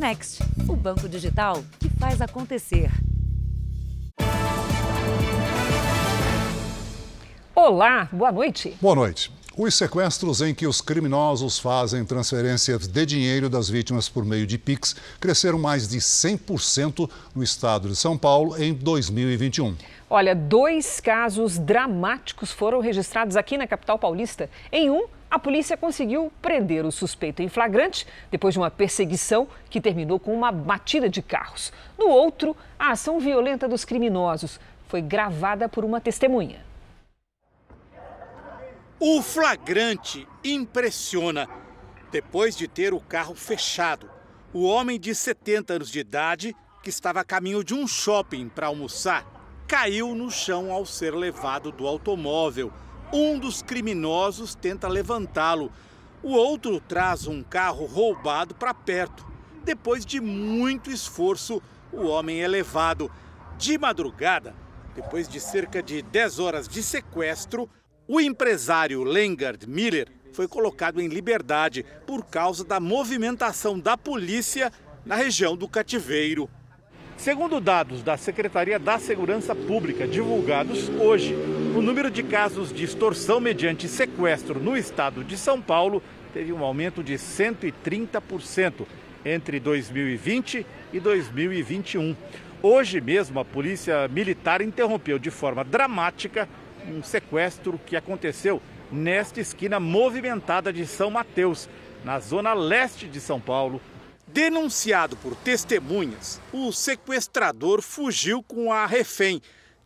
Next, o banco digital que faz acontecer. Olá, boa noite. Boa noite. Os sequestros em que os criminosos fazem transferências de dinheiro das vítimas por meio de Pix cresceram mais de 100% no estado de São Paulo em 2021. Olha, dois casos dramáticos foram registrados aqui na capital paulista. Em um, a polícia conseguiu prender o suspeito em flagrante depois de uma perseguição que terminou com uma batida de carros. No outro, a ação violenta dos criminosos foi gravada por uma testemunha. O flagrante impressiona. Depois de ter o carro fechado, o homem de 70 anos de idade, que estava a caminho de um shopping para almoçar, caiu no chão ao ser levado do automóvel. Um dos criminosos tenta levantá-lo. O outro traz um carro roubado para perto. Depois de muito esforço, o homem é levado. De madrugada, depois de cerca de 10 horas de sequestro, o empresário Lengard Miller foi colocado em liberdade por causa da movimentação da polícia na região do cativeiro. Segundo dados da Secretaria da Segurança Pública divulgados hoje, o número de casos de extorsão mediante sequestro no estado de São Paulo teve um aumento de 130% entre 2020 e 2021. Hoje mesmo, a Polícia Militar interrompeu de forma dramática um sequestro que aconteceu nesta esquina movimentada de São Mateus, na zona leste de São Paulo. Denunciado por testemunhas, o sequestrador fugiu com a refém,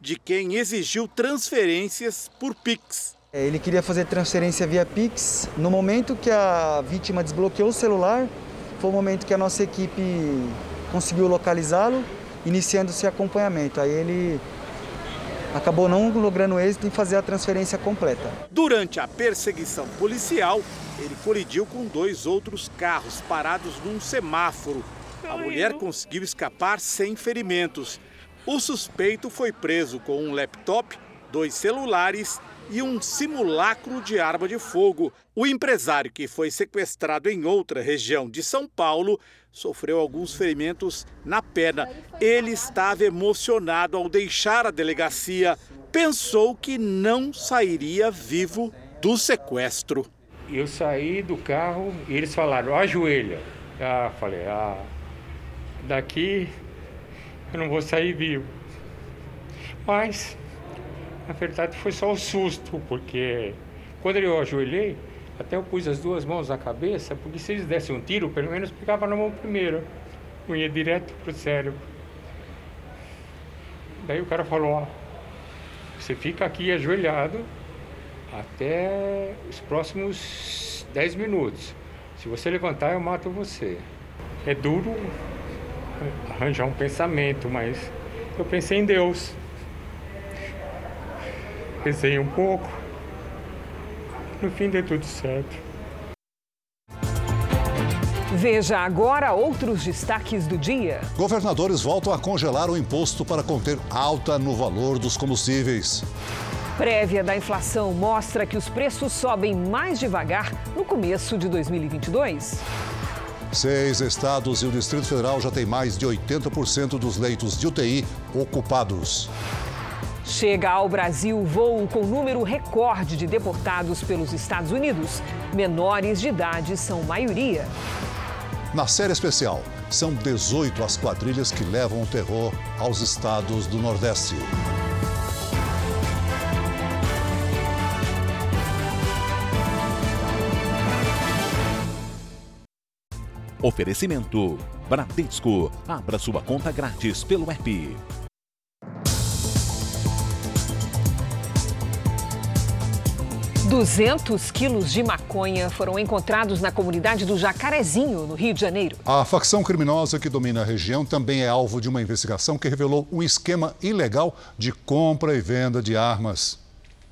de quem exigiu transferências por Pix. É, ele queria fazer transferência via Pix. No momento que a vítima desbloqueou o celular, foi o momento que a nossa equipe conseguiu localizá-lo, iniciando esse acompanhamento. Aí ele acabou não logrando êxito em fazer a transferência completa. Durante a perseguição policial, ele colidiu com dois outros carros parados num semáforo. A mulher conseguiu escapar sem ferimentos. O suspeito foi preso com um laptop, dois celulares e um simulacro de arma de fogo. O empresário, que foi sequestrado em outra região de São Paulo, sofreu alguns ferimentos na perna. Ele estava emocionado ao deixar a delegacia. Pensou que não sairia vivo do sequestro. Eu saí do carro e eles falaram: ajoelha. Ah, falei: ah, daqui eu não vou sair vivo. Mas na verdade foi só o susto, porque quando eu ajoelhei, até eu pus as duas mãos na cabeça, porque se eles dessem um tiro, pelo menos pegava na mão primeiro, não ia direto pro cérebro. Daí o cara falou, ó, você fica aqui ajoelhado até os próximos 10 minutos. Se você levantar, eu mato você. É duro arranjar um pensamento, mas eu pensei em Deus. Pensei um pouco. No fim deu tudo certo. Veja agora outros destaques do dia. Governadores voltam a congelar o imposto para conter alta no valor dos combustíveis. Prévia da inflação mostra que os preços sobem mais devagar no começo de 2022. Seis estados e o Distrito Federal já têm mais de 80% dos leitos de UTI ocupados. Chega ao Brasil voo com número recorde de deportados pelos Estados Unidos. Menores de idade são maioria. Na série especial, são 18 as quadrilhas que levam o terror aos estados do Nordeste. Oferecimento: Bradesco. Abra sua conta grátis pelo app. 200 quilos de maconha foram encontrados na comunidade do Jacarezinho, no Rio de Janeiro. A facção criminosa que domina a região também é alvo de uma investigação que revelou um esquema ilegal de compra e venda de armas.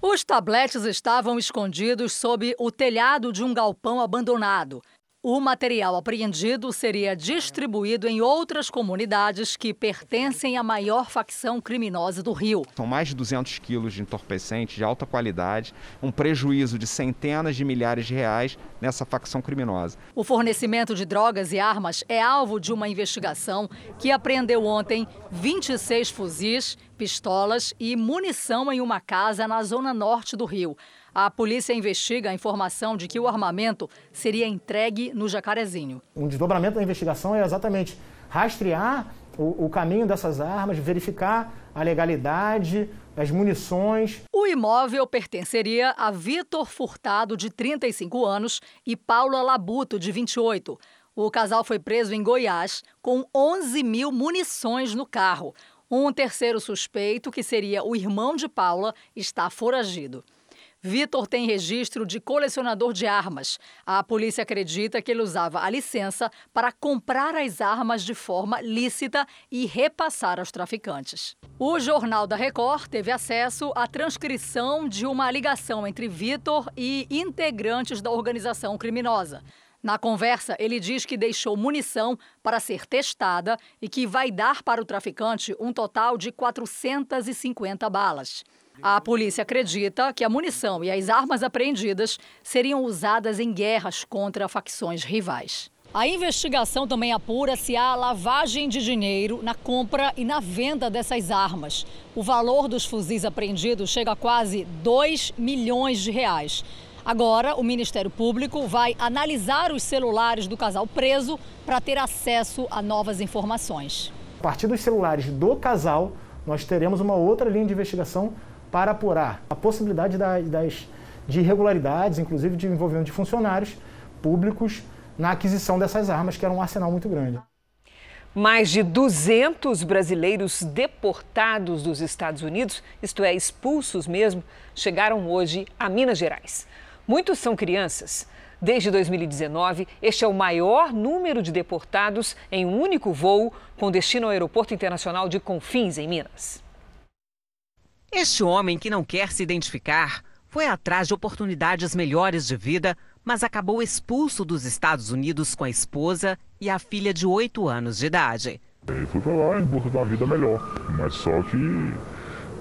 Os tabletes estavam escondidos sob o telhado de um galpão abandonado. O material apreendido seria distribuído em outras comunidades que pertencem à maior facção criminosa do Rio. São mais de 200 quilos de entorpecente de alta qualidade, um prejuízo de centenas de milhares de reais nessa facção criminosa. O fornecimento de drogas e armas é alvo de uma investigação que apreendeu ontem 26 fuzis, pistolas e munição em uma casa na zona norte do Rio. A polícia investiga a informação de que o armamento seria entregue no Jacarezinho. Um desdobramento da investigação é exatamente rastrear o, o caminho dessas armas, verificar a legalidade, as munições. O imóvel pertenceria a Vitor Furtado, de 35 anos, e Paula Labuto, de 28. O casal foi preso em Goiás com 11 mil munições no carro. Um terceiro suspeito, que seria o irmão de Paula, está foragido. Vitor tem registro de colecionador de armas. A polícia acredita que ele usava a licença para comprar as armas de forma lícita e repassar aos traficantes. O Jornal da Record teve acesso à transcrição de uma ligação entre Vitor e integrantes da organização criminosa. Na conversa, ele diz que deixou munição para ser testada e que vai dar para o traficante um total de 450 balas. A polícia acredita que a munição e as armas apreendidas seriam usadas em guerras contra facções rivais. A investigação também apura se há lavagem de dinheiro na compra e na venda dessas armas. O valor dos fuzis apreendidos chega a quase 2 milhões de reais. Agora, o Ministério Público vai analisar os celulares do casal preso para ter acesso a novas informações. A partir dos celulares do casal, nós teremos uma outra linha de investigação para apurar a possibilidade das, de irregularidades, inclusive de envolvimento de funcionários públicos na aquisição dessas armas, que era um arsenal muito grande. Mais de 200 brasileiros deportados dos Estados Unidos, isto é, expulsos mesmo, chegaram hoje a Minas Gerais. Muitos são crianças. Desde 2019, este é o maior número de deportados em um único voo com destino ao Aeroporto Internacional de Confins, em Minas. Este homem, que não quer se identificar, foi atrás de oportunidades melhores de vida, mas acabou expulso dos Estados Unidos com a esposa e a filha de 8 anos de idade. Eu fui para lá em busca de uma vida melhor, mas só que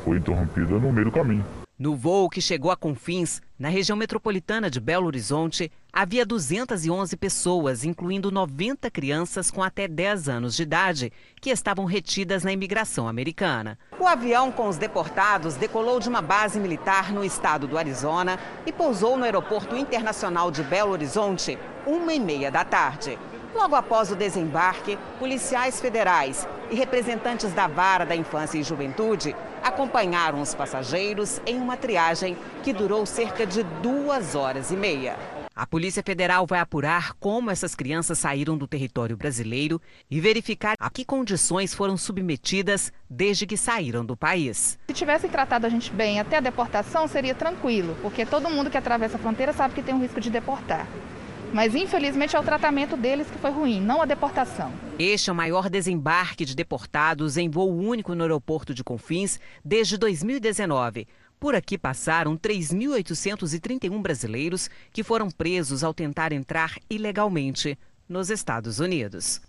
foi interrompida no meio do caminho. No voo que chegou a Confins, na região metropolitana de Belo Horizonte, havia 211 pessoas, incluindo 90 crianças com até 10 anos de idade, que estavam retidas na imigração americana. O avião com os deportados decolou de uma base militar no estado do Arizona e pousou no aeroporto internacional de Belo Horizonte, uma e meia da tarde. Logo após o desembarque, policiais federais e representantes da Vara da Infância e Juventude acompanharam os passageiros em uma triagem que durou cerca de duas horas e meia. A Polícia Federal vai apurar como essas crianças saíram do território brasileiro e verificar a que condições foram submetidas desde que saíram do país. Se tivessem tratado a gente bem até a deportação, seria tranquilo, porque todo mundo que atravessa a fronteira sabe que tem um risco de deportar. Mas infelizmente é o tratamento deles que foi ruim, não a deportação. Este é o maior desembarque de deportados em voo único no aeroporto de Confins desde 2019. Por aqui passaram 3.831 brasileiros que foram presos ao tentar entrar ilegalmente nos Estados Unidos.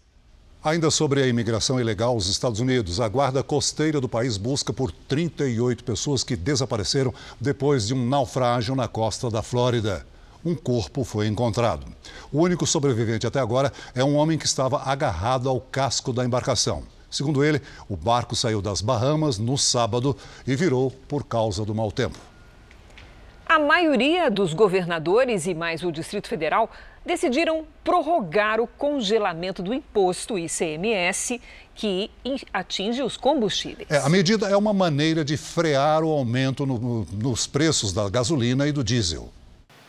Ainda sobre a imigração ilegal aos Estados Unidos, a guarda costeira do país busca por 38 pessoas que desapareceram depois de um naufrágio na costa da Flórida um corpo foi encontrado. O único sobrevivente até agora é um homem que estava agarrado ao casco da embarcação. Segundo ele, o barco saiu das Bahamas no sábado e virou por causa do mau tempo. A maioria dos governadores e mais o Distrito Federal decidiram prorrogar o congelamento do imposto ICMS que atinge os combustíveis. É, a medida é uma maneira de frear o aumento no, no, nos preços da gasolina e do diesel.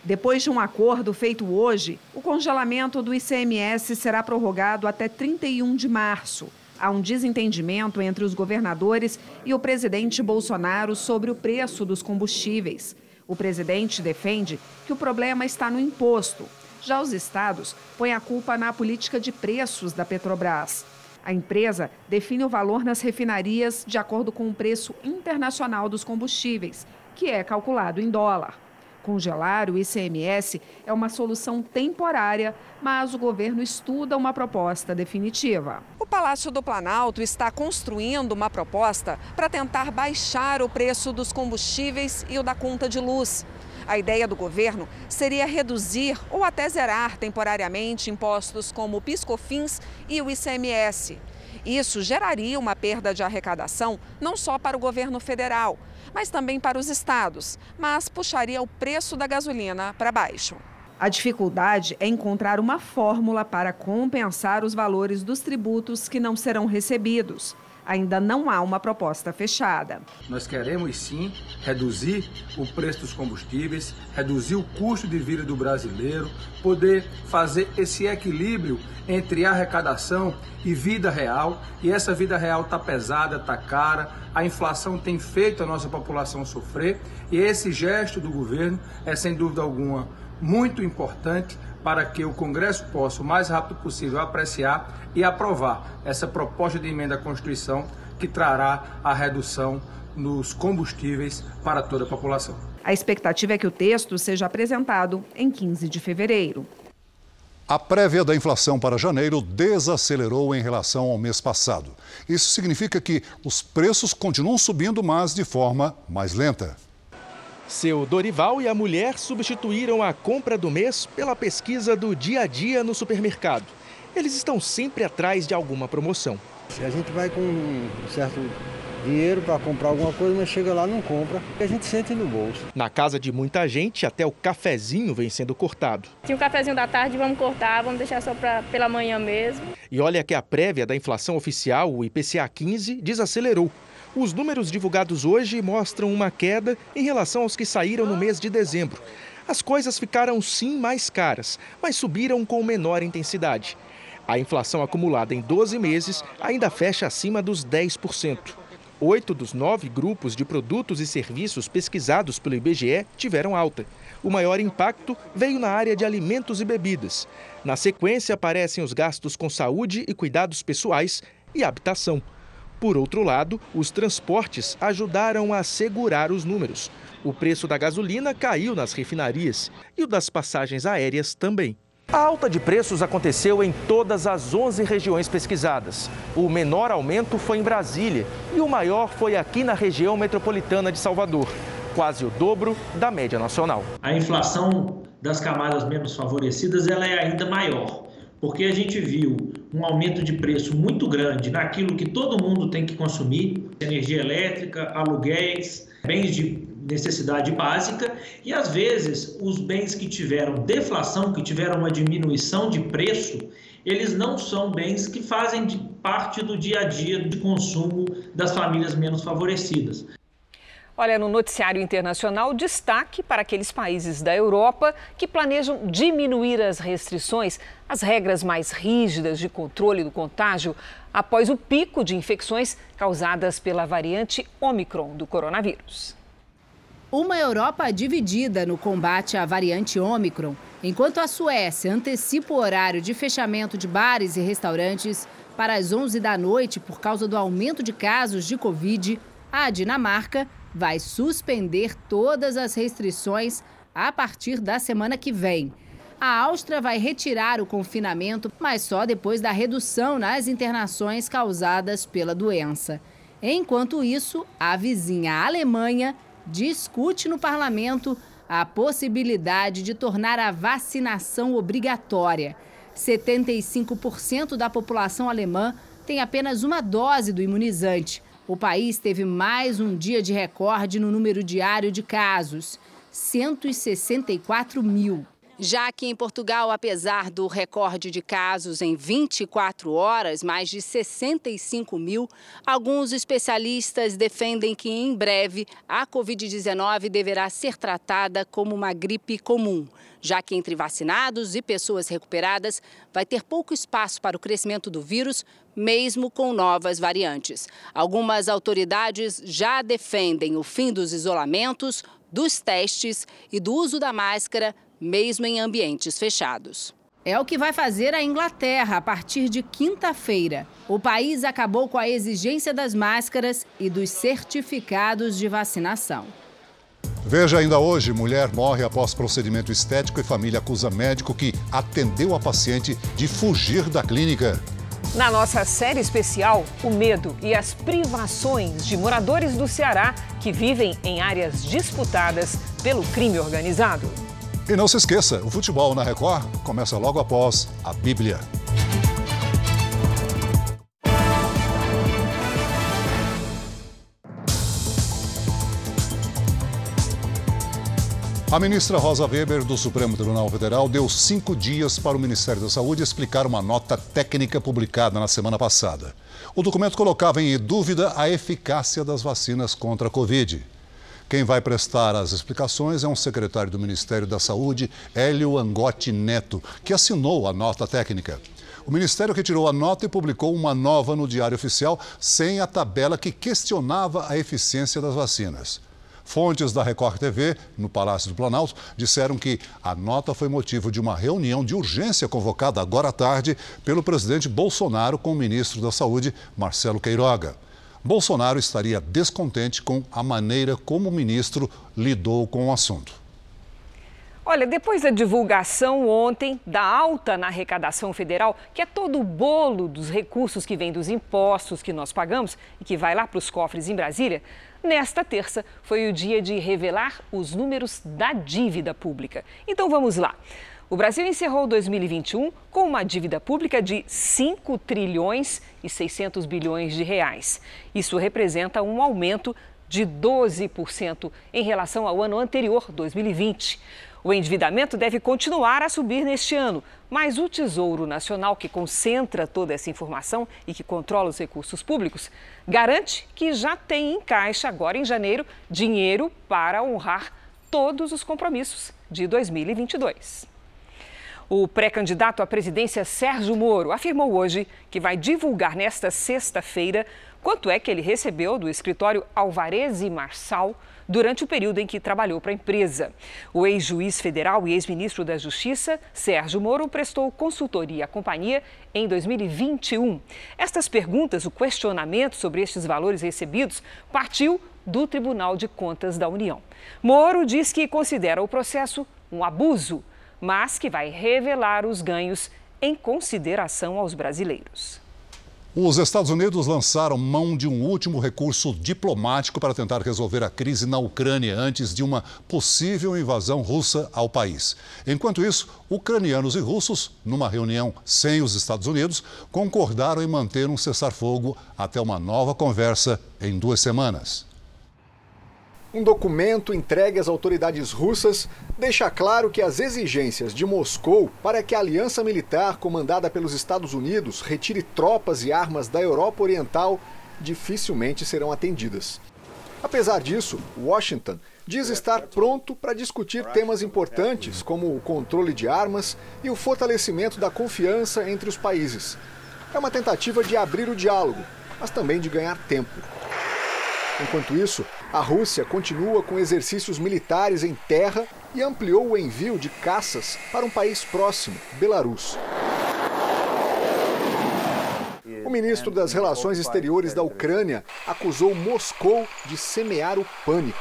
Depois de um acordo feito hoje, o congelamento do ICMS será prorrogado até 31 de março. Há um desentendimento entre os governadores e o presidente Bolsonaro sobre o preço dos combustíveis. O presidente defende que o problema está no imposto. Já os estados põem a culpa na política de preços da Petrobras. A empresa define o valor nas refinarias de acordo com o preço internacional dos combustíveis, que é calculado em dólar. Congelar o ICMS é uma solução temporária, mas o governo estuda uma proposta definitiva. O Palácio do Planalto está construindo uma proposta para tentar baixar o preço dos combustíveis e o da conta de luz. A ideia do governo seria reduzir ou até zerar temporariamente impostos como o PiscoFins e o ICMS. Isso geraria uma perda de arrecadação não só para o governo federal, mas também para os estados, mas puxaria o preço da gasolina para baixo. A dificuldade é encontrar uma fórmula para compensar os valores dos tributos que não serão recebidos ainda não há uma proposta fechada. Nós queremos sim reduzir o preço dos combustíveis, reduzir o custo de vida do brasileiro, poder fazer esse equilíbrio entre arrecadação e vida real. E essa vida real está pesada, está cara, a inflação tem feito a nossa população sofrer. E esse gesto do governo é, sem dúvida alguma, muito importante para que o Congresso possa, o mais rápido possível, apreciar e aprovar essa proposta de emenda à Constituição que trará a redução nos combustíveis para toda a população. A expectativa é que o texto seja apresentado em 15 de fevereiro. A prévia da inflação para janeiro desacelerou em relação ao mês passado. Isso significa que os preços continuam subindo, mas de forma mais lenta. Seu Dorival e a mulher substituíram a compra do mês pela pesquisa do dia a dia no supermercado. Eles estão sempre atrás de alguma promoção. A gente vai com um certo dinheiro para comprar alguma coisa, mas chega lá não compra, e a gente sente no bolso. Na casa de muita gente, até o cafezinho vem sendo cortado. Tinha um cafezinho da tarde, vamos cortar, vamos deixar só pra, pela manhã mesmo. E olha que a prévia da inflação oficial, o IPCA 15, desacelerou. Os números divulgados hoje mostram uma queda em relação aos que saíram no mês de dezembro. As coisas ficaram sim mais caras, mas subiram com menor intensidade. A inflação acumulada em 12 meses ainda fecha acima dos 10%. Oito dos nove grupos de produtos e serviços pesquisados pelo IBGE tiveram alta. O maior impacto veio na área de alimentos e bebidas. Na sequência, aparecem os gastos com saúde e cuidados pessoais e habitação. Por outro lado, os transportes ajudaram a segurar os números. O preço da gasolina caiu nas refinarias e o das passagens aéreas também. A alta de preços aconteceu em todas as 11 regiões pesquisadas. O menor aumento foi em Brasília e o maior foi aqui na região metropolitana de Salvador, quase o dobro da média nacional. A inflação das camadas menos favorecidas ela é ainda maior porque a gente viu um aumento de preço muito grande naquilo que todo mundo tem que consumir, energia elétrica, aluguéis, bens de necessidade básica, e às vezes os bens que tiveram deflação, que tiveram uma diminuição de preço, eles não são bens que fazem parte do dia a dia de consumo das famílias menos favorecidas. Olha, no noticiário internacional, destaque para aqueles países da Europa que planejam diminuir as restrições, as regras mais rígidas de controle do contágio após o pico de infecções causadas pela variante Omicron do coronavírus. Uma Europa dividida no combate à variante Omicron, enquanto a Suécia antecipa o horário de fechamento de bares e restaurantes para as 11 da noite por causa do aumento de casos de Covid, a Dinamarca vai suspender todas as restrições a partir da semana que vem. A Áustria vai retirar o confinamento, mas só depois da redução nas internações causadas pela doença. Enquanto isso, a vizinha Alemanha discute no parlamento a possibilidade de tornar a vacinação obrigatória. 75% da população alemã tem apenas uma dose do imunizante. O país teve mais um dia de recorde no número diário de casos 164 mil. Já que em Portugal, apesar do recorde de casos em 24 horas, mais de 65 mil, alguns especialistas defendem que em breve a Covid-19 deverá ser tratada como uma gripe comum, já que entre vacinados e pessoas recuperadas vai ter pouco espaço para o crescimento do vírus, mesmo com novas variantes. Algumas autoridades já defendem o fim dos isolamentos, dos testes e do uso da máscara mesmo em ambientes fechados. É o que vai fazer a Inglaterra a partir de quinta-feira. O país acabou com a exigência das máscaras e dos certificados de vacinação. Veja ainda hoje: mulher morre após procedimento estético e família acusa médico que atendeu a paciente de fugir da clínica. Na nossa série especial, o medo e as privações de moradores do Ceará que vivem em áreas disputadas pelo crime organizado. E não se esqueça: o futebol na Record começa logo após a Bíblia. A ministra Rosa Weber, do Supremo Tribunal Federal, deu cinco dias para o Ministério da Saúde explicar uma nota técnica publicada na semana passada. O documento colocava em dúvida a eficácia das vacinas contra a Covid. Quem vai prestar as explicações é um secretário do Ministério da Saúde, Hélio Angotti Neto, que assinou a nota técnica. O Ministério retirou a nota e publicou uma nova no Diário Oficial, sem a tabela que questionava a eficiência das vacinas. Fontes da Record TV, no Palácio do Planalto, disseram que a nota foi motivo de uma reunião de urgência convocada agora à tarde pelo presidente Bolsonaro com o ministro da Saúde, Marcelo Queiroga. Bolsonaro estaria descontente com a maneira como o ministro lidou com o assunto. Olha, depois da divulgação ontem da alta na arrecadação federal, que é todo o bolo dos recursos que vem dos impostos que nós pagamos e que vai lá para os cofres em Brasília, Nesta terça foi o dia de revelar os números da dívida pública. Então vamos lá. O Brasil encerrou 2021 com uma dívida pública de 5 trilhões e 600 bilhões de reais. Isso representa um aumento de 12% em relação ao ano anterior, 2020. O endividamento deve continuar a subir neste ano, mas o Tesouro Nacional, que concentra toda essa informação e que controla os recursos públicos, garante que já tem em caixa, agora em janeiro, dinheiro para honrar todos os compromissos de 2022. O pré-candidato à presidência Sérgio Moro afirmou hoje que vai divulgar nesta sexta-feira quanto é que ele recebeu do escritório Alvarez e Marçal durante o período em que trabalhou para a empresa. O ex-juiz federal e ex-ministro da Justiça, Sérgio Moro, prestou consultoria à companhia em 2021. Estas perguntas, o questionamento sobre estes valores recebidos, partiu do Tribunal de Contas da União. Moro diz que considera o processo um abuso, mas que vai revelar os ganhos em consideração aos brasileiros. Os Estados Unidos lançaram mão de um último recurso diplomático para tentar resolver a crise na Ucrânia antes de uma possível invasão russa ao país. Enquanto isso, ucranianos e russos, numa reunião sem os Estados Unidos, concordaram em manter um cessar-fogo até uma nova conversa em duas semanas. Um documento entregue às autoridades russas deixa claro que as exigências de Moscou para que a aliança militar comandada pelos Estados Unidos retire tropas e armas da Europa Oriental dificilmente serão atendidas. Apesar disso, Washington diz estar pronto para discutir temas importantes como o controle de armas e o fortalecimento da confiança entre os países. É uma tentativa de abrir o diálogo, mas também de ganhar tempo. Enquanto isso, a Rússia continua com exercícios militares em terra e ampliou o envio de caças para um país próximo, Belarus. O ministro das Relações Exteriores da Ucrânia acusou Moscou de semear o pânico.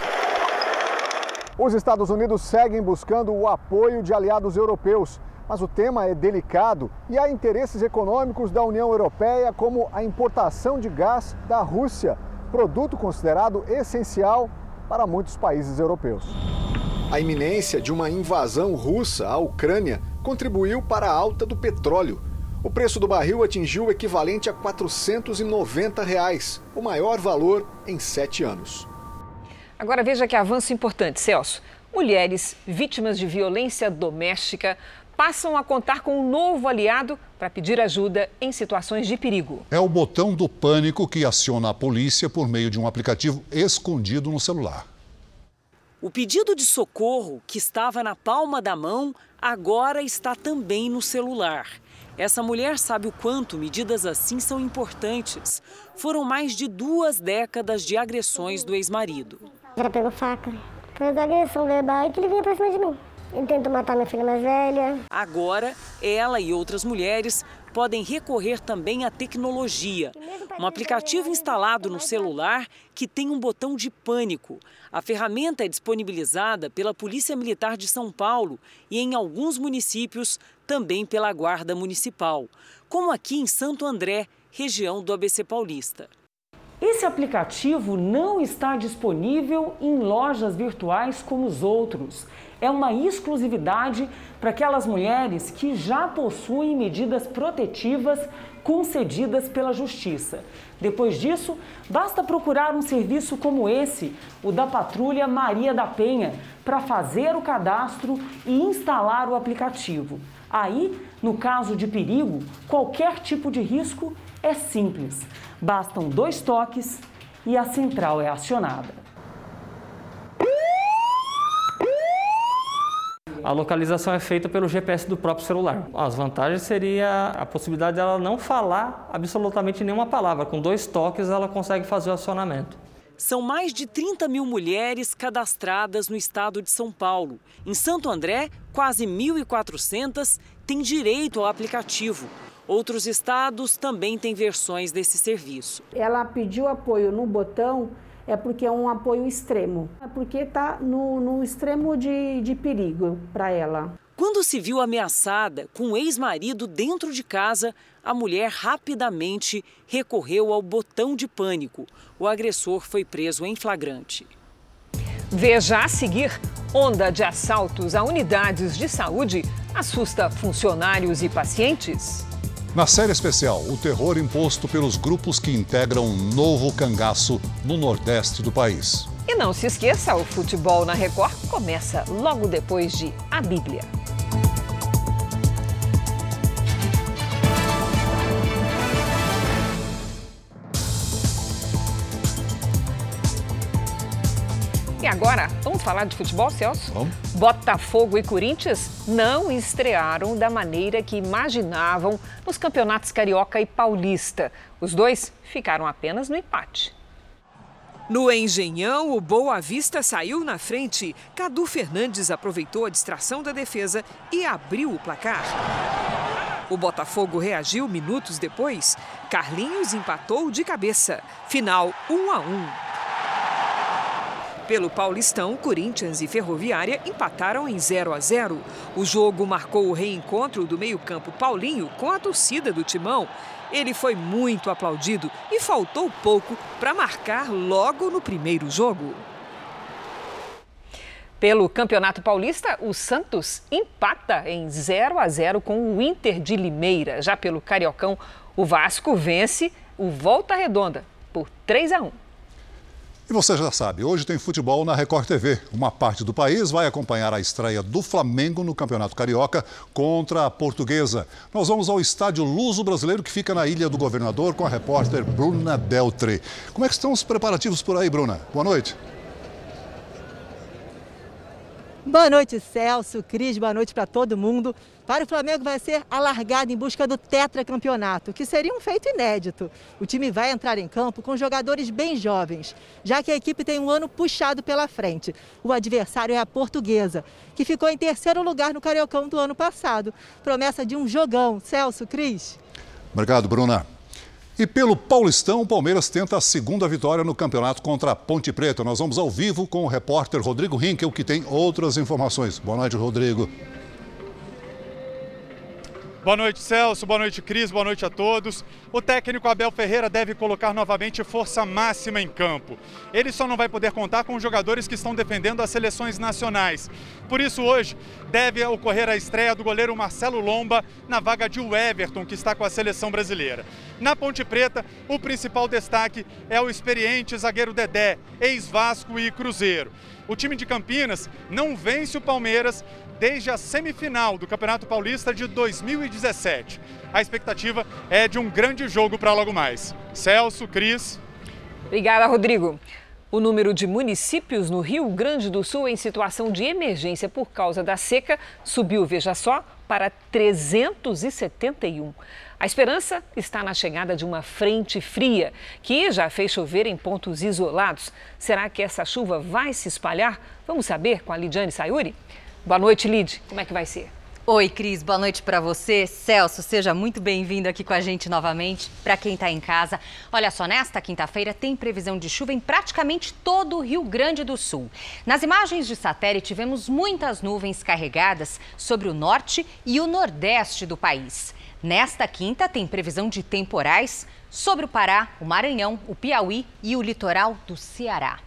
Os Estados Unidos seguem buscando o apoio de aliados europeus, mas o tema é delicado e há interesses econômicos da União Europeia, como a importação de gás da Rússia produto considerado essencial para muitos países europeus. A iminência de uma invasão russa à Ucrânia contribuiu para a alta do petróleo. O preço do barril atingiu o equivalente a 490 reais, o maior valor em sete anos. Agora veja que avanço importante, Celso. Mulheres vítimas de violência doméstica passam a contar com um novo aliado para pedir ajuda em situações de perigo. É o botão do pânico que aciona a polícia por meio de um aplicativo escondido no celular. O pedido de socorro, que estava na palma da mão, agora está também no celular. Essa mulher sabe o quanto medidas assim são importantes. Foram mais de duas décadas de agressões do ex-marido. Ela pegou faca, fez agressão verbal e que ele vinha pra cima de mim. Ele tentou matar minha filha mais velha. Agora, ela e outras mulheres podem recorrer também à tecnologia. Um aplicativo instalado no celular que tem um botão de pânico. A ferramenta é disponibilizada pela Polícia Militar de São Paulo e, em alguns municípios, também pela Guarda Municipal, como aqui em Santo André, região do ABC Paulista. Esse aplicativo não está disponível em lojas virtuais como os outros. É uma exclusividade para aquelas mulheres que já possuem medidas protetivas concedidas pela Justiça. Depois disso, basta procurar um serviço como esse, o da Patrulha Maria da Penha, para fazer o cadastro e instalar o aplicativo. Aí, no caso de perigo, qualquer tipo de risco é simples. Bastam dois toques e a central é acionada. A localização é feita pelo GPS do próprio celular. As vantagens seria a possibilidade dela não falar absolutamente nenhuma palavra. Com dois toques ela consegue fazer o acionamento. São mais de 30 mil mulheres cadastradas no estado de São Paulo. Em Santo André, quase 1.400 têm direito ao aplicativo. Outros estados também têm versões desse serviço. Ela pediu apoio no botão é porque é um apoio extremo, é porque está no, no, extremo de, de perigo para ela. Quando se viu ameaçada com o ex-marido dentro de casa, a mulher rapidamente recorreu ao botão de pânico. O agressor foi preso em flagrante. Veja a seguir: onda de assaltos a unidades de saúde assusta funcionários e pacientes. Na série especial, o terror imposto pelos grupos que integram um novo cangaço no nordeste do país. E não se esqueça, o futebol na Record começa logo depois de A Bíblia. Agora, vamos falar de futebol, Celso? Vamos. Botafogo e Corinthians não estrearam da maneira que imaginavam nos campeonatos Carioca e Paulista. Os dois ficaram apenas no empate. No Engenhão, o Boa Vista saiu na frente. Cadu Fernandes aproveitou a distração da defesa e abriu o placar. O Botafogo reagiu minutos depois. Carlinhos empatou de cabeça. Final 1 a 1. Pelo Paulistão, Corinthians e Ferroviária empataram em 0 a 0. O jogo marcou o reencontro do meio-campo Paulinho com a torcida do Timão. Ele foi muito aplaudido e faltou pouco para marcar logo no primeiro jogo. Pelo Campeonato Paulista, o Santos empata em 0 a 0 com o Inter de Limeira. Já pelo Cariocão, o Vasco vence o Volta Redonda por 3 a 1. E você já sabe, hoje tem futebol na Record TV. Uma parte do país vai acompanhar a estreia do Flamengo no Campeonato Carioca contra a Portuguesa. Nós vamos ao estádio Luso Brasileiro, que fica na Ilha do Governador, com a repórter Bruna Deltre. Como é que estão os preparativos por aí, Bruna? Boa noite. Boa noite, Celso, Cris, boa noite para todo mundo. Para o Flamengo vai ser alargado em busca do tetracampeonato, que seria um feito inédito. O time vai entrar em campo com jogadores bem jovens, já que a equipe tem um ano puxado pela frente. O adversário é a Portuguesa, que ficou em terceiro lugar no Cariocão do ano passado. Promessa de um jogão. Celso, Cris. Obrigado, Bruna. E pelo Paulistão, o Palmeiras tenta a segunda vitória no campeonato contra a Ponte Preta. Nós vamos ao vivo com o repórter Rodrigo Rinkel, que tem outras informações. Boa noite, Rodrigo. Boa noite, Celso. Boa noite, Cris. Boa noite a todos. O técnico Abel Ferreira deve colocar novamente força máxima em campo. Ele só não vai poder contar com os jogadores que estão defendendo as seleções nacionais. Por isso, hoje, deve ocorrer a estreia do goleiro Marcelo Lomba na vaga de Everton, que está com a seleção brasileira. Na Ponte Preta, o principal destaque é o experiente zagueiro Dedé, ex-Vasco e Cruzeiro. O time de Campinas não vence o Palmeiras desde a semifinal do Campeonato Paulista de 2017. A expectativa é de um grande jogo para logo mais. Celso, Cris. Obrigada, Rodrigo. O número de municípios no Rio Grande do Sul em situação de emergência por causa da seca subiu, veja só, para 371. A esperança está na chegada de uma frente fria, que já fez chover em pontos isolados. Será que essa chuva vai se espalhar? Vamos saber com a Lidiane Sayuri? Boa noite, Lid. Como é que vai ser? Oi, Cris, boa noite para você. Celso, seja muito bem-vindo aqui com a gente novamente. Para quem está em casa, olha só, nesta quinta-feira tem previsão de chuva em praticamente todo o Rio Grande do Sul. Nas imagens de satélite, vemos muitas nuvens carregadas sobre o norte e o nordeste do país. Nesta quinta, tem previsão de temporais sobre o Pará, o Maranhão, o Piauí e o litoral do Ceará.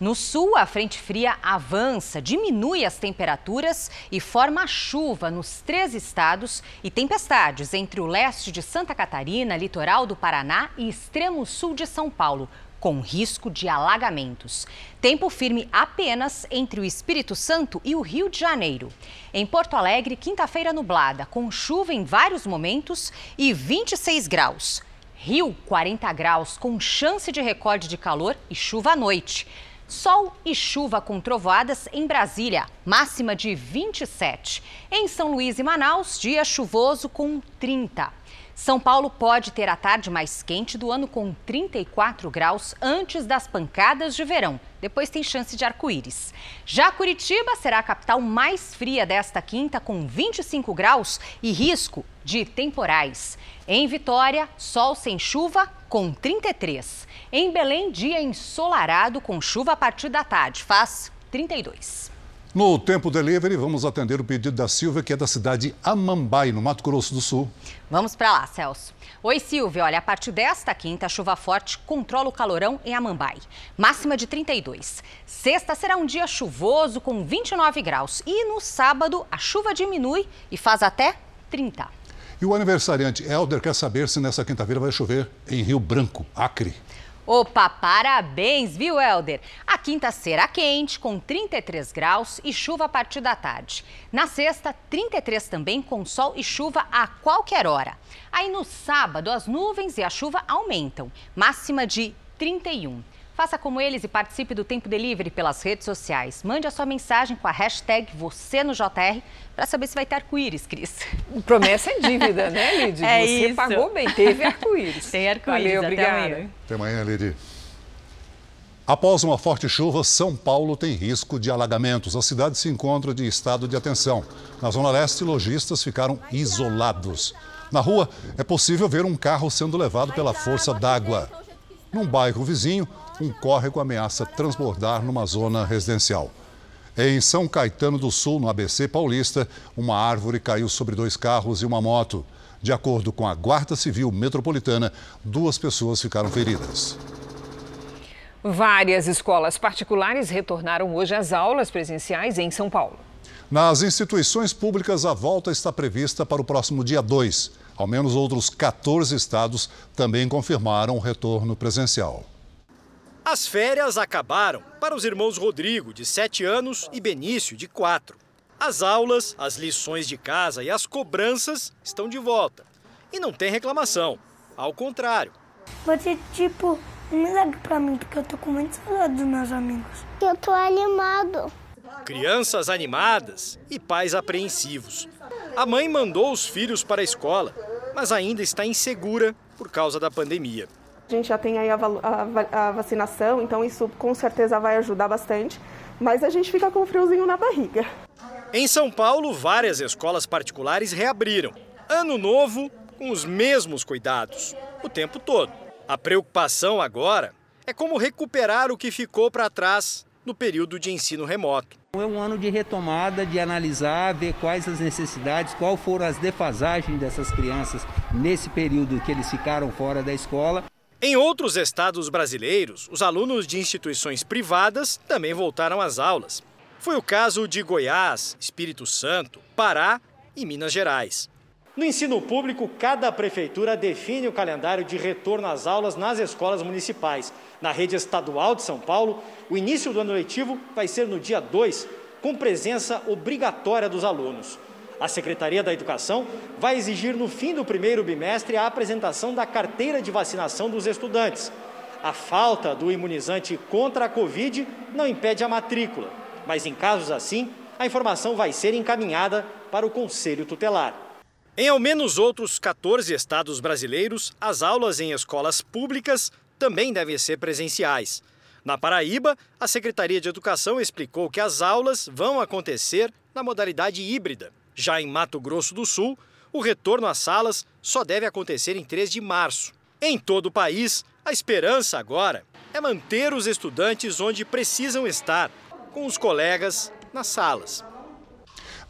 No sul, a frente fria avança, diminui as temperaturas e forma chuva nos três estados e tempestades entre o leste de Santa Catarina, litoral do Paraná e extremo sul de São Paulo, com risco de alagamentos. Tempo firme apenas entre o Espírito Santo e o Rio de Janeiro. Em Porto Alegre, quinta-feira nublada, com chuva em vários momentos e 26 graus. Rio, 40 graus, com chance de recorde de calor e chuva à noite. Sol e chuva com trovoadas em Brasília, máxima de 27. Em São Luís e Manaus, dia chuvoso com 30. São Paulo pode ter a tarde mais quente do ano com 34 graus antes das pancadas de verão. Depois tem chance de arco-íris. Já Curitiba será a capital mais fria desta quinta, com 25 graus e risco de temporais. Em Vitória, sol sem chuva, com 33. Em Belém, dia ensolarado, com chuva a partir da tarde, faz 32. No Tempo Delivery, vamos atender o pedido da Silvia, que é da cidade Amambai, no Mato Grosso do Sul. Vamos para lá, Celso. Oi, Silvia. Olha, a partir desta quinta, a chuva forte controla o calorão em Amambai. Máxima de 32. Sexta será um dia chuvoso com 29 graus. E no sábado, a chuva diminui e faz até 30. E o aniversariante Helder quer saber se nessa quinta-feira vai chover em Rio Branco, Acre. Opa, parabéns, viu, Helder? A quinta será quente, com 33 graus e chuva a partir da tarde. Na sexta, 33 também, com sol e chuva a qualquer hora. Aí no sábado, as nuvens e a chuva aumentam, máxima de 31. Faça como eles e participe do Tempo Delivery pelas redes sociais. Mande a sua mensagem com a hashtag você no JR para saber se vai ter arco-íris, Cris. Promessa é dívida, né, Lidy? É você isso. pagou bem, teve arco-íris. Tem arco-íris, Valeu, até obrigada. amanhã. Até amanhã, Lidi. Após uma forte chuva, São Paulo tem risco de alagamentos. A cidade se encontra de estado de atenção. Na Zona Leste, lojistas ficaram isolados. Na rua, é possível ver um carro sendo levado pela força d'água. Num bairro vizinho, um córrego ameaça transbordar numa zona residencial. Em São Caetano do Sul, no ABC Paulista, uma árvore caiu sobre dois carros e uma moto. De acordo com a Guarda Civil Metropolitana, duas pessoas ficaram feridas. Várias escolas particulares retornaram hoje às aulas presenciais em São Paulo. Nas instituições públicas, a volta está prevista para o próximo dia 2. Ao menos outros 14 estados também confirmaram o retorno presencial. As férias acabaram para os irmãos Rodrigo, de 7 anos, e Benício, de 4. As aulas, as lições de casa e as cobranças estão de volta. E não tem reclamação. Ao contrário. Vou ser tipo um milagre pra mim, porque eu tô com muita saudade dos meus amigos. Eu tô animado. Crianças animadas e pais apreensivos. A mãe mandou os filhos para a escola, mas ainda está insegura por causa da pandemia. A gente já tem aí a, a a vacinação, então isso com certeza vai ajudar bastante, mas a gente fica com um friozinho na barriga. Em São Paulo, várias escolas particulares reabriram. Ano novo com os mesmos cuidados, o tempo todo. A preocupação agora é como recuperar o que ficou para trás no período de ensino remoto. É um ano de retomada, de analisar, ver quais as necessidades, qual foram as defasagens dessas crianças nesse período que eles ficaram fora da escola. Em outros estados brasileiros, os alunos de instituições privadas também voltaram às aulas. Foi o caso de Goiás, Espírito Santo, Pará e Minas Gerais. No ensino público, cada prefeitura define o calendário de retorno às aulas nas escolas municipais. Na rede estadual de São Paulo, o início do ano letivo vai ser no dia 2, com presença obrigatória dos alunos. A Secretaria da Educação vai exigir no fim do primeiro bimestre a apresentação da carteira de vacinação dos estudantes. A falta do imunizante contra a Covid não impede a matrícula, mas em casos assim, a informação vai ser encaminhada para o Conselho Tutelar. Em ao menos outros 14 estados brasileiros, as aulas em escolas públicas também devem ser presenciais. Na Paraíba, a Secretaria de Educação explicou que as aulas vão acontecer na modalidade híbrida, Já em Mato Grosso do Sul, o retorno às salas só deve acontecer em 3 de março. Em todo o país, a esperança agora é manter os estudantes onde precisam estar, com os colegas nas salas.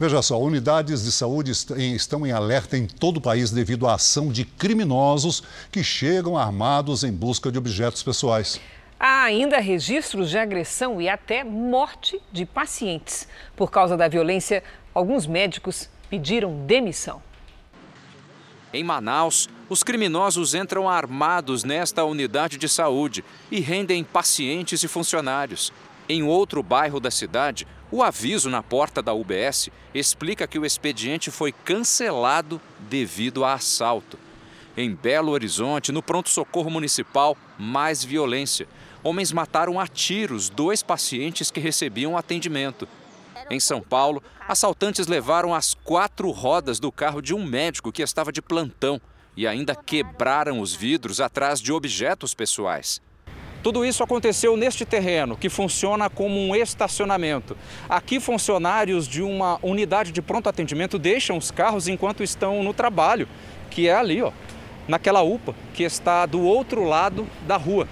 Veja só, unidades de saúde estão em alerta em todo o país devido à ação de criminosos que chegam armados em busca de objetos pessoais. Há ainda registros de agressão e até morte de pacientes. Por causa da violência, alguns médicos pediram demissão. Em Manaus, os criminosos entram armados nesta unidade de saúde e rendem pacientes e funcionários. Em outro bairro da cidade, o aviso na porta da UBS explica que o expediente foi cancelado devido a assalto. Em Belo Horizonte, no pronto-socorro municipal, mais violência. Homens mataram a tiros dois pacientes que recebiam atendimento. Em São Paulo, assaltantes levaram as quatro rodas do carro de um médico que estava de plantão e ainda quebraram os vidros atrás de objetos pessoais. Tudo isso aconteceu neste terreno, que funciona como um estacionamento. Aqui, funcionários de uma unidade de pronto atendimento deixam os carros enquanto estão no trabalho, que é ali, ó, naquela UPA, que está do outro lado da rua.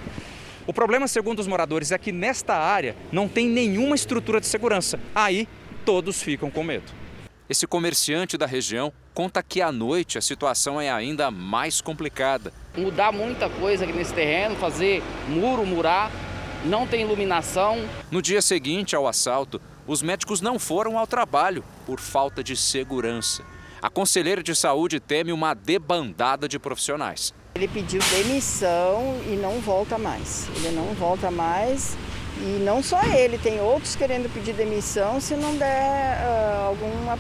O problema, segundo os moradores, é que nesta área não tem nenhuma estrutura de segurança. Aí, todos ficam com medo. Esse comerciante da região conta que à noite a situação é ainda mais complicada. Mudar muita coisa aqui nesse terreno, fazer muro, murar, não tem iluminação. No dia seguinte ao assalto, os médicos não foram ao trabalho por falta de segurança. A conselheira de saúde teme uma debandada de profissionais. Ele pediu demissão e não volta mais. Ele não volta mais e não só ele, tem outros querendo pedir demissão se não der uh, alguma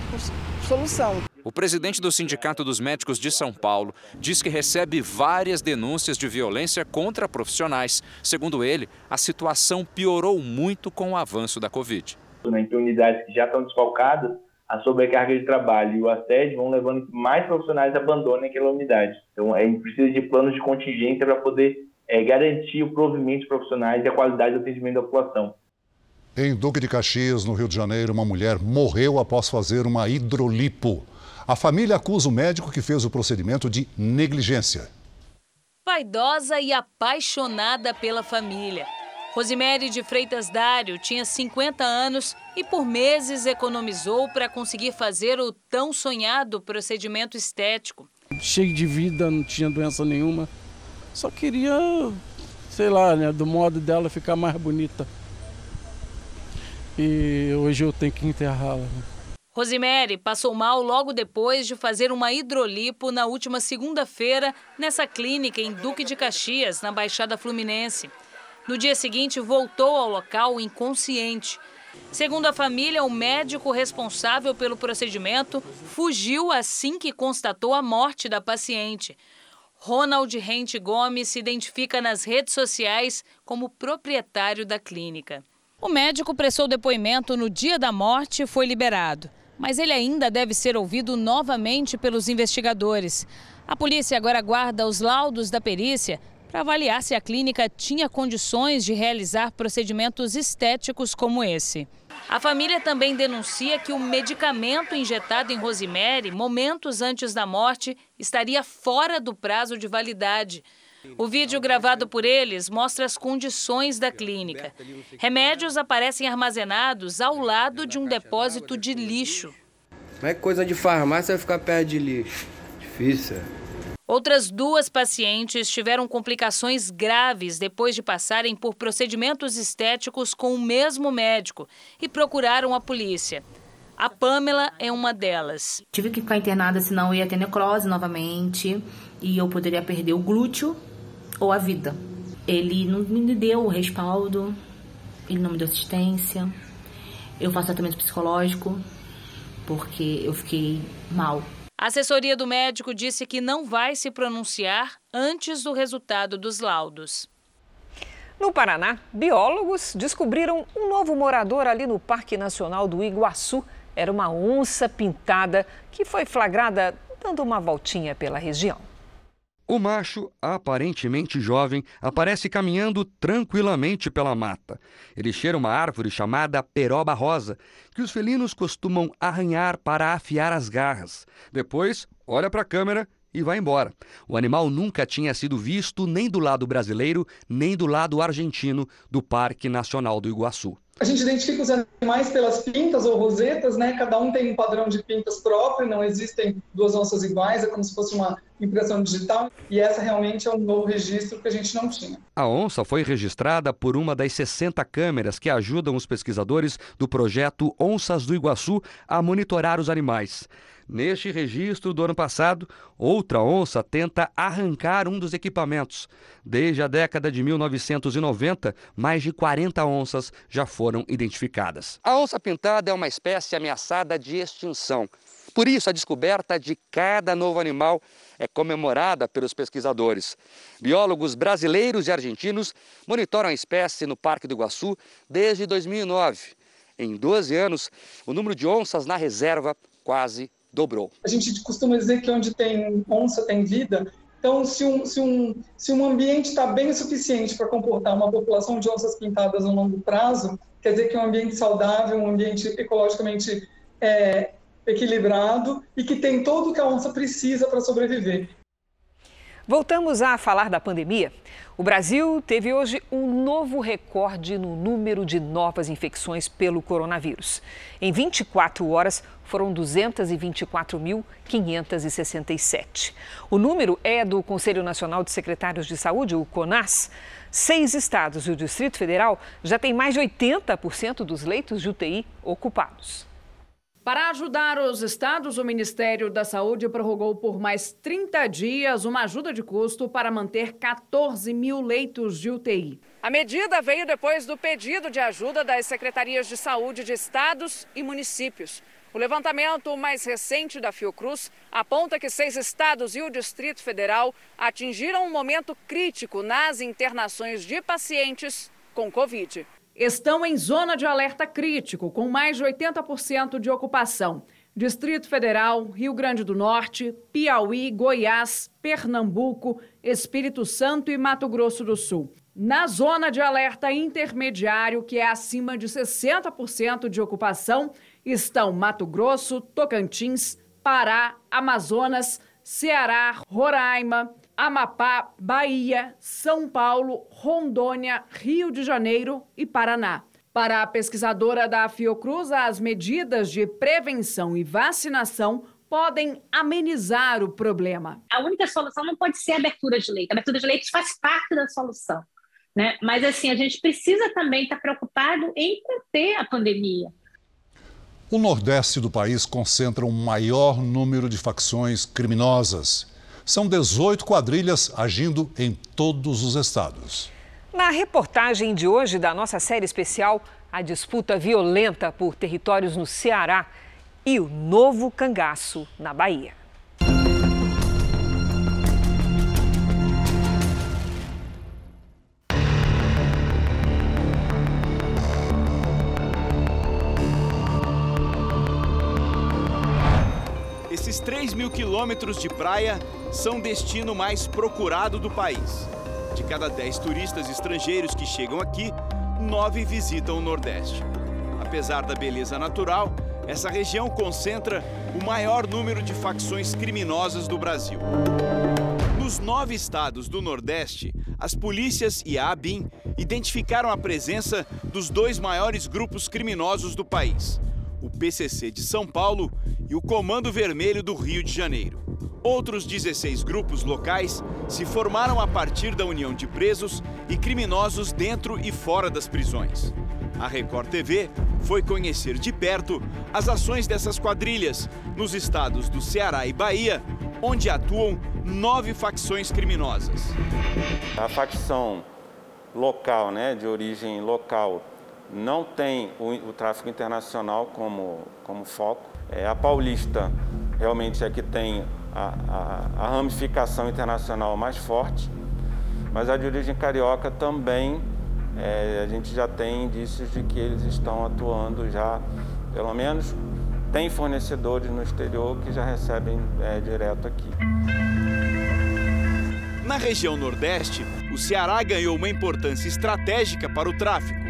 solução. O presidente do Sindicato dos Médicos de São Paulo diz que recebe várias denúncias de violência contra profissionais. Segundo ele, a situação piorou muito com o avanço da Covid. Em unidades que já estão desfalcadas, a sobrecarga de trabalho e o assédio vão levando que mais profissionais abandonem aquela unidade. Então, a gente precisa de planos de contingência para poder é, garantir o provimento de profissionais e a qualidade do atendimento da população. Em Duque de Caxias, no Rio de Janeiro, uma mulher morreu após fazer uma hidrolipo. A família acusa o médico que fez o procedimento de negligência. Vaidosa e apaixonada pela família. Rosemary de Freitas Dário tinha 50 anos e por meses economizou para conseguir fazer o tão sonhado procedimento estético. Cheio de vida, não tinha doença nenhuma. Só queria, sei lá, né, do modo dela ficar mais bonita. E hoje eu tenho que enterrá-la. Rosemary passou mal logo depois de fazer uma hidrolipo na última segunda-feira nessa clínica em Duque de Caxias, na Baixada Fluminense. No dia seguinte, voltou ao local inconsciente. Segundo a família, o médico responsável pelo procedimento fugiu assim que constatou a morte da paciente. Ronald Rente Gomes se identifica nas redes sociais como proprietário da clínica. O médico prestou depoimento no dia da morte e foi liberado. Mas ele ainda deve ser ouvido novamente pelos investigadores. A polícia agora aguarda os laudos da perícia para avaliar se a clínica tinha condições de realizar procedimentos estéticos como esse. A família também denuncia que o medicamento injetado em Rosemary, momentos antes da morte, estaria fora do prazo de validade. O vídeo gravado por eles mostra as condições da clínica. Remédios aparecem armazenados ao lado de um depósito de lixo. Não é coisa de farmácia ficar perto de lixo. Difícil. Outras duas pacientes tiveram complicações graves depois de passarem por procedimentos estéticos com o mesmo médico e procuraram a polícia. A Pamela é uma delas. Tive que ficar internada, senão ia ter necrose novamente e eu poderia perder o glúteo ou a vida. Ele não me deu o respaldo, ele não me deu assistência. Eu faço tratamento psicológico porque eu fiquei mal. A assessoria do médico disse que não vai se pronunciar antes do resultado dos laudos. No Paraná, biólogos descobriram um novo morador ali no Parque Nacional do Iguaçu. Era uma onça pintada que foi flagrada dando uma voltinha pela região. O macho, aparentemente jovem, aparece caminhando tranquilamente pela mata. Ele cheira uma árvore chamada peroba rosa, que os felinos costumam arranhar para afiar as garras. Depois, olha para a câmera e vai embora. O animal nunca tinha sido visto nem do lado brasileiro, nem do lado argentino do Parque Nacional do Iguaçu. A gente identifica os animais pelas pintas ou rosetas, né? Cada um tem um padrão de pintas próprio, não existem duas onças iguais, é como se fosse uma impressão digital, e essa realmente é um novo registro que a gente não tinha. A onça foi registrada por uma das 60 câmeras que ajudam os pesquisadores do projeto Onças do Iguaçu a monitorar os animais. Neste registro do ano passado, outra onça tenta arrancar um dos equipamentos. Desde a década de 1990, mais de 40 onças já foram identificadas. A onça pintada é uma espécie ameaçada de extinção. Por isso, a descoberta de cada novo animal é comemorada pelos pesquisadores. Biólogos brasileiros e argentinos monitoram a espécie no Parque do Iguaçu desde 2009. Em 12 anos, o número de onças na reserva quase dobrou. A gente costuma dizer que onde tem onça tem vida. Então, se um, se um, se um ambiente está bem suficiente para comportar uma população de onças pintadas a longo prazo, quer dizer que é um ambiente saudável, um ambiente ecologicamente é, equilibrado e que tem tudo que a onça precisa para sobreviver. Voltamos a falar da pandemia. O Brasil teve hoje um novo recorde no número de novas infecções pelo coronavírus. Em 24 horas, foram 224.567. O número é do Conselho Nacional de Secretários de Saúde, o CONAS. Seis estados e o Distrito Federal já têm mais de 80% dos leitos de UTI ocupados. Para ajudar os estados, o Ministério da Saúde prorrogou por mais 30 dias uma ajuda de custo para manter 14 mil leitos de UTI. A medida veio depois do pedido de ajuda das secretarias de saúde de estados e municípios. O levantamento mais recente da Fiocruz aponta que seis estados e o Distrito Federal atingiram um momento crítico nas internações de pacientes com Covid estão em zona de alerta crítico, com mais de 80% de ocupação. Distrito Federal, Rio Grande do Norte, Piauí, Goiás, Pernambuco, Espírito Santo e Mato Grosso do Sul. Na zona de alerta intermediário, que é acima de 60% de ocupação, estão Mato Grosso, Tocantins, Pará, Amazonas, Ceará, Roraima, Amapá, Bahia, São Paulo, Rondônia, Rio de Janeiro e Paraná. Para a pesquisadora da Fiocruz, as medidas de prevenção e vacinação podem amenizar o problema. A única solução não pode ser a abertura de leite. A abertura de leite faz parte da solução. Né? Mas assim, a gente precisa também estar preocupado em conter a pandemia. O Nordeste do país concentra um maior número de facções criminosas. São 18 quadrilhas agindo em todos os estados. Na reportagem de hoje da nossa série especial, a disputa violenta por territórios no Ceará e o novo cangaço na Bahia. Esses 3 mil quilômetros de praia são destino mais procurado do país. De cada 10 turistas estrangeiros que chegam aqui, 9 visitam o Nordeste. Apesar da beleza natural, essa região concentra o maior número de facções criminosas do Brasil. Nos nove estados do Nordeste, as polícias e a ABIN identificaram a presença dos dois maiores grupos criminosos do país, o PCC de São Paulo e o Comando Vermelho do Rio de Janeiro. Outros 16 grupos locais se formaram a partir da união de presos e criminosos dentro e fora das prisões. A Record TV foi conhecer de perto as ações dessas quadrilhas nos estados do Ceará e Bahia, onde atuam nove facções criminosas. A facção local, né, de origem local, não tem o, o tráfico internacional como, como foco. É, a paulista realmente é que tem a, a, a ramificação internacional mais forte, mas a de origem carioca também é, a gente já tem indícios de que eles estão atuando já, pelo menos tem fornecedores no exterior que já recebem é, direto aqui. Na região Nordeste, o Ceará ganhou uma importância estratégica para o tráfico.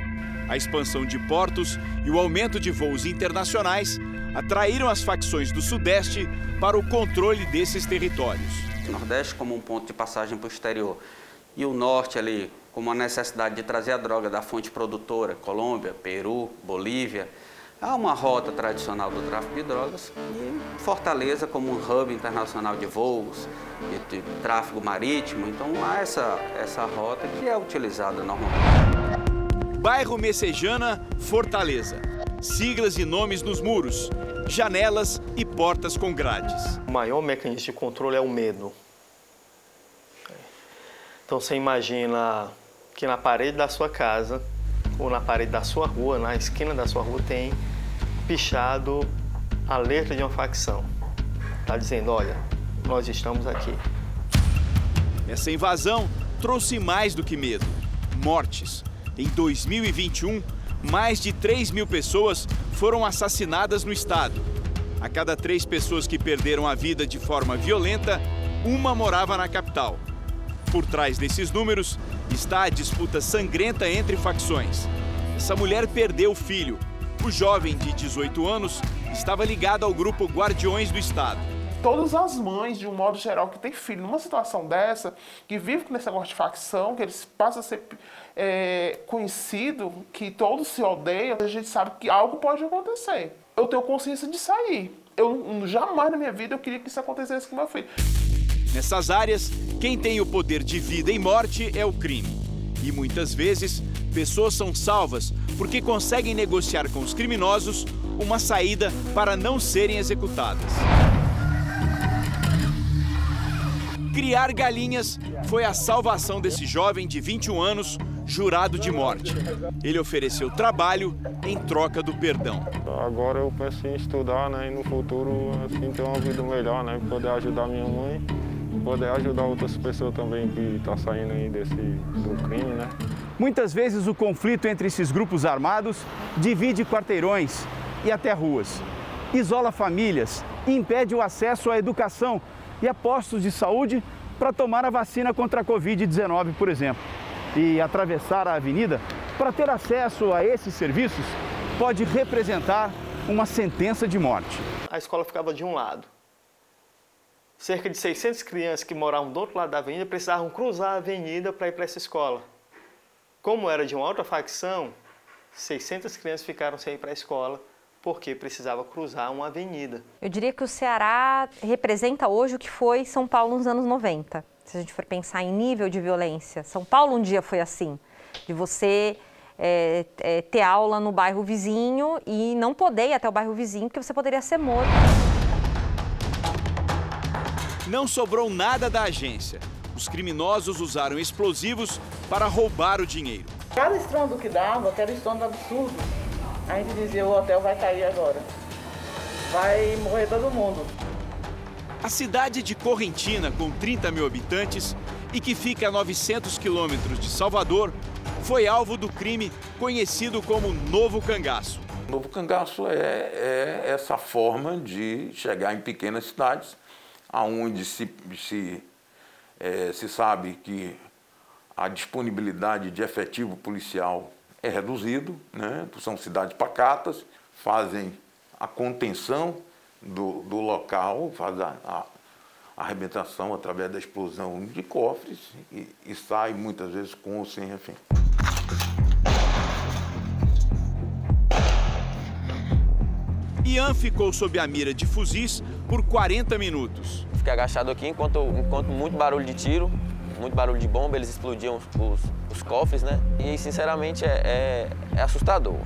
A expansão de portos e o aumento de voos internacionais atraíram as facções do Sudeste para o controle desses territórios. O Nordeste como um ponto de passagem para o exterior e o Norte ali como a necessidade de trazer a droga da fonte produtora, Colômbia, Peru, Bolívia, Há uma rota tradicional do tráfico de drogas e Fortaleza como um hub internacional de voos, de, de tráfego marítimo, então há essa, essa rota que é utilizada normalmente. Bairro Messejana, Fortaleza. Siglas e nomes nos muros, janelas e portas com grades. O maior mecanismo de controle é o medo. Então você imagina que na parede da sua casa ou na parede da sua rua, na esquina da sua rua, tem pichado a letra de uma facção. Está dizendo, olha, nós estamos aqui. Essa invasão trouxe mais do que medo, mortes. Em 2021, mais de 3 mil pessoas foram assassinadas no estado. A cada três pessoas que perderam a vida de forma violenta, uma morava na capital. Por trás desses números está a disputa sangrenta entre facções. Essa mulher perdeu o filho. O jovem de 18 anos estava ligado ao grupo Guardiões do Estado. Todas as mães, de um modo geral, que têm filho numa situação dessa, que vivem com esse negócio de facção, que eles passam a ser é, conhecido, que todos se odeiam, a gente sabe que algo pode acontecer. Eu tenho consciência de sair. Eu jamais na minha vida eu queria que isso acontecesse com meu filho. Nessas áreas, quem tem o poder de vida e morte é o crime. E muitas vezes, pessoas são salvas porque conseguem negociar com os criminosos uma saída para não serem executadas. Criar galinhas foi a salvação desse jovem de 21 anos, jurado de morte. Ele ofereceu trabalho em troca do perdão. Agora eu penso em estudar, né, e no futuro assim ter uma vida melhor, né, poder ajudar minha mãe poder ajudar outras pessoas também que estão tá saindo aí desse, do crime, né? Muitas vezes o conflito entre esses grupos armados divide quarteirões e até ruas, isola famílias, impede o acesso à educação e a postos de saúde para tomar a vacina contra a Covid-19, por exemplo. E atravessar a avenida para ter acesso a esses serviços pode representar uma sentença de morte. A escola ficava de um lado cerca de 600 crianças que moravam do outro lado da avenida precisavam cruzar a avenida para ir para essa escola. Como era de uma outra facção, 600 crianças ficaram sem ir para a escola porque precisava cruzar uma avenida. Eu diria que o Ceará representa hoje o que foi São Paulo nos anos 90. Se a gente for pensar em nível de violência, São Paulo um dia foi assim, de você é, é, ter aula no bairro vizinho e não poder ir até o bairro vizinho porque você poderia ser morto não sobrou nada da agência. Os criminosos usaram explosivos para roubar o dinheiro. Cada estrondo que dava, aquele estrondo absurdo, a gente dizia: o hotel vai cair agora. Vai morrer todo mundo. A cidade de Correntina, com 30 mil habitantes e que fica a 900 quilômetros de Salvador, foi alvo do crime conhecido como Novo Cangaço. Novo Cangaço é, é essa forma de chegar em pequenas cidades aonde se, se, é, se sabe que a disponibilidade de efetivo policial é reduzido, né? são cidades pacatas, fazem a contenção do, do local, fazem a, a, a arrebentação através da explosão de cofres e, e sai muitas vezes com ou sem refém. Ian ficou sob a mira de fuzis por 40 minutos. Fiquei agachado aqui enquanto, enquanto muito barulho de tiro, muito barulho de bomba, eles explodiam os, os cofres, né? E sinceramente é, é, é assustador.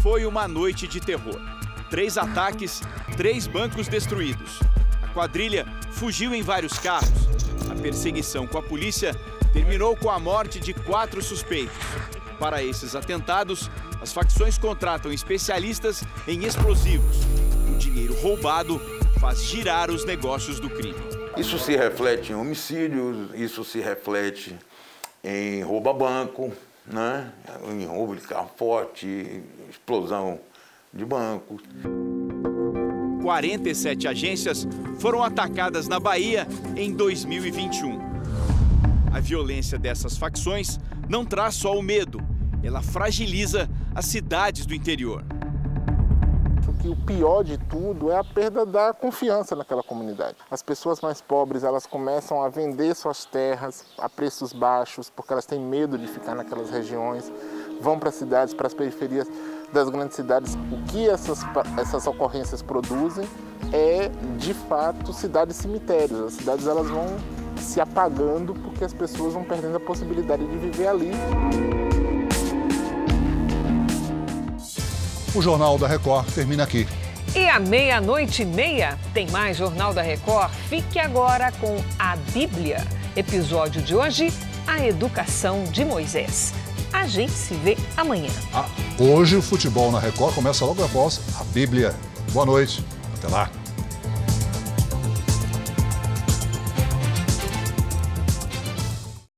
Foi uma noite de terror. Três ataques, três bancos destruídos. A quadrilha fugiu em vários carros. A perseguição com a polícia terminou com a morte de quatro suspeitos. Para esses atentados, as facções contratam especialistas em explosivos. O dinheiro roubado faz girar os negócios do crime. Isso se reflete em homicídios, isso se reflete em roubo a banco, né? em roubo de carro forte, explosão de bancos. 47 agências foram atacadas na Bahia em 2021. A violência dessas facções não traz só o medo, ela fragiliza as cidades do interior. Que o pior de tudo é a perda da confiança naquela comunidade. As pessoas mais pobres elas começam a vender suas terras a preços baixos porque elas têm medo de ficar naquelas regiões, vão para as cidades, para as periferias das grandes cidades. O que essas, essas ocorrências produzem é de fato cidades cemitérios. As cidades elas vão se apagando porque as pessoas vão perdendo a possibilidade de viver ali. O Jornal da Record termina aqui. E à meia-noite e meia tem mais Jornal da Record. Fique agora com a Bíblia. Episódio de hoje: A Educação de Moisés. A gente se vê amanhã. Ah, hoje o futebol na Record começa logo após a Bíblia. Boa noite. Até lá.